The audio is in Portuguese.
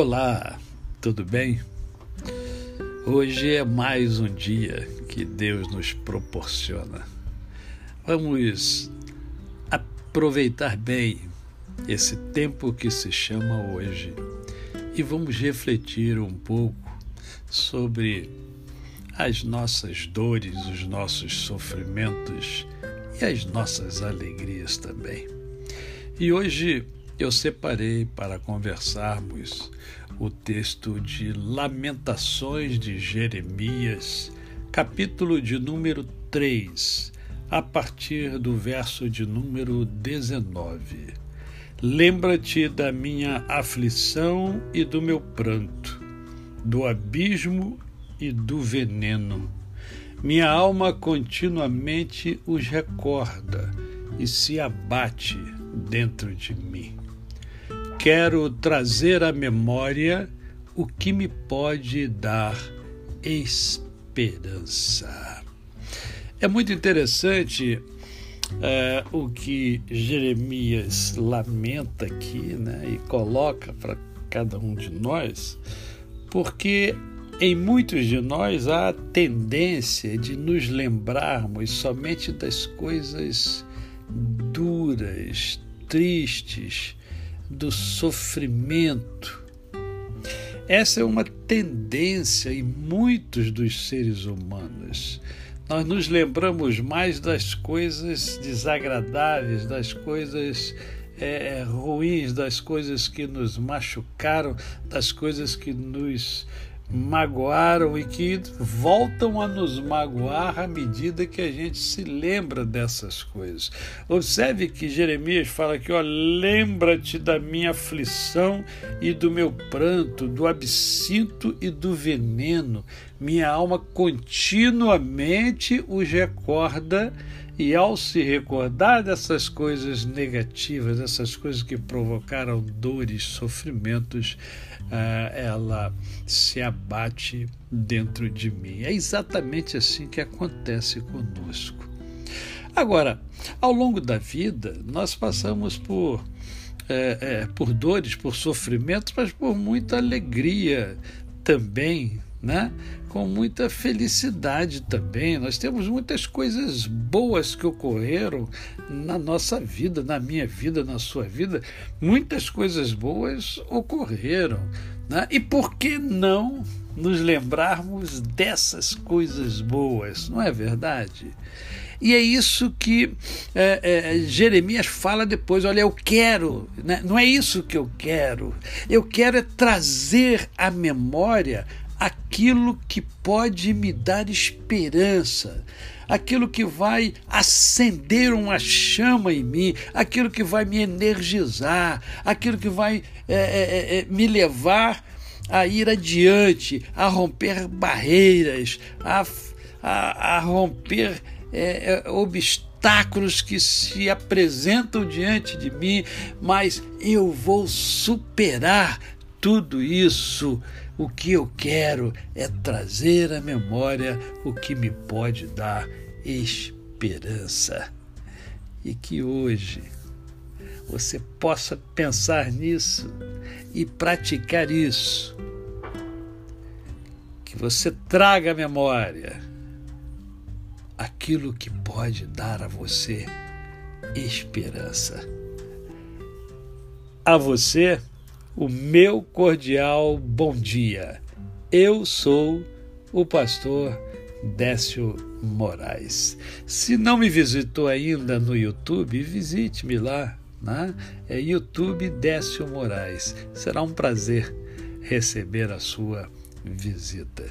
Olá, tudo bem? Hoje é mais um dia que Deus nos proporciona. Vamos aproveitar bem esse tempo que se chama hoje e vamos refletir um pouco sobre as nossas dores, os nossos sofrimentos e as nossas alegrias também. E hoje eu separei para conversarmos o texto de Lamentações de Jeremias, capítulo de número 3, a partir do verso de número 19. Lembra-te da minha aflição e do meu pranto, do abismo e do veneno. Minha alma continuamente os recorda e se abate dentro de mim quero trazer à memória o que me pode dar esperança. É muito interessante é, o que Jeremias lamenta aqui né, e coloca para cada um de nós, porque em muitos de nós há a tendência de nos lembrarmos somente das coisas duras, tristes, do sofrimento. Essa é uma tendência em muitos dos seres humanos. Nós nos lembramos mais das coisas desagradáveis, das coisas é, ruins, das coisas que nos machucaram, das coisas que nos magoaram e que voltam a nos magoar à medida que a gente se lembra dessas coisas. Observe que Jeremias fala que, ó, lembra-te da minha aflição e do meu pranto, do absinto e do veneno. Minha alma continuamente os recorda e ao se recordar dessas coisas negativas, dessas coisas que provocaram dores, sofrimentos, ah, ela se abate dentro de mim. É exatamente assim que acontece conosco. Agora, ao longo da vida, nós passamos por, é, é, por dores, por sofrimentos, mas por muita alegria também, né? com muita felicidade também. Nós temos muitas coisas boas que ocorreram na nossa vida, na minha vida, na sua vida. Muitas coisas boas ocorreram. Né? E por que não nos lembrarmos dessas coisas boas? Não é verdade? E é isso que é, é, Jeremias fala depois: olha, eu quero, né? não é isso que eu quero, eu quero é trazer à memória aquilo que pode me dar esperança, aquilo que vai acender uma chama em mim, aquilo que vai me energizar, aquilo que vai é, é, é, é me levar a ir adiante, a romper barreiras, a, a, a romper é, é, obstáculos que se apresentam diante de mim, mas eu vou superar tudo isso o que eu quero é trazer à memória o que me pode dar esperança. E que hoje você possa pensar nisso e praticar isso. Que você traga à memória aquilo que pode dar a você esperança. A você, o meu cordial bom dia. Eu sou o pastor Décio Moraes. Se não me visitou ainda no YouTube, visite-me lá, né? É YouTube Décio Moraes. Será um prazer receber a sua visita.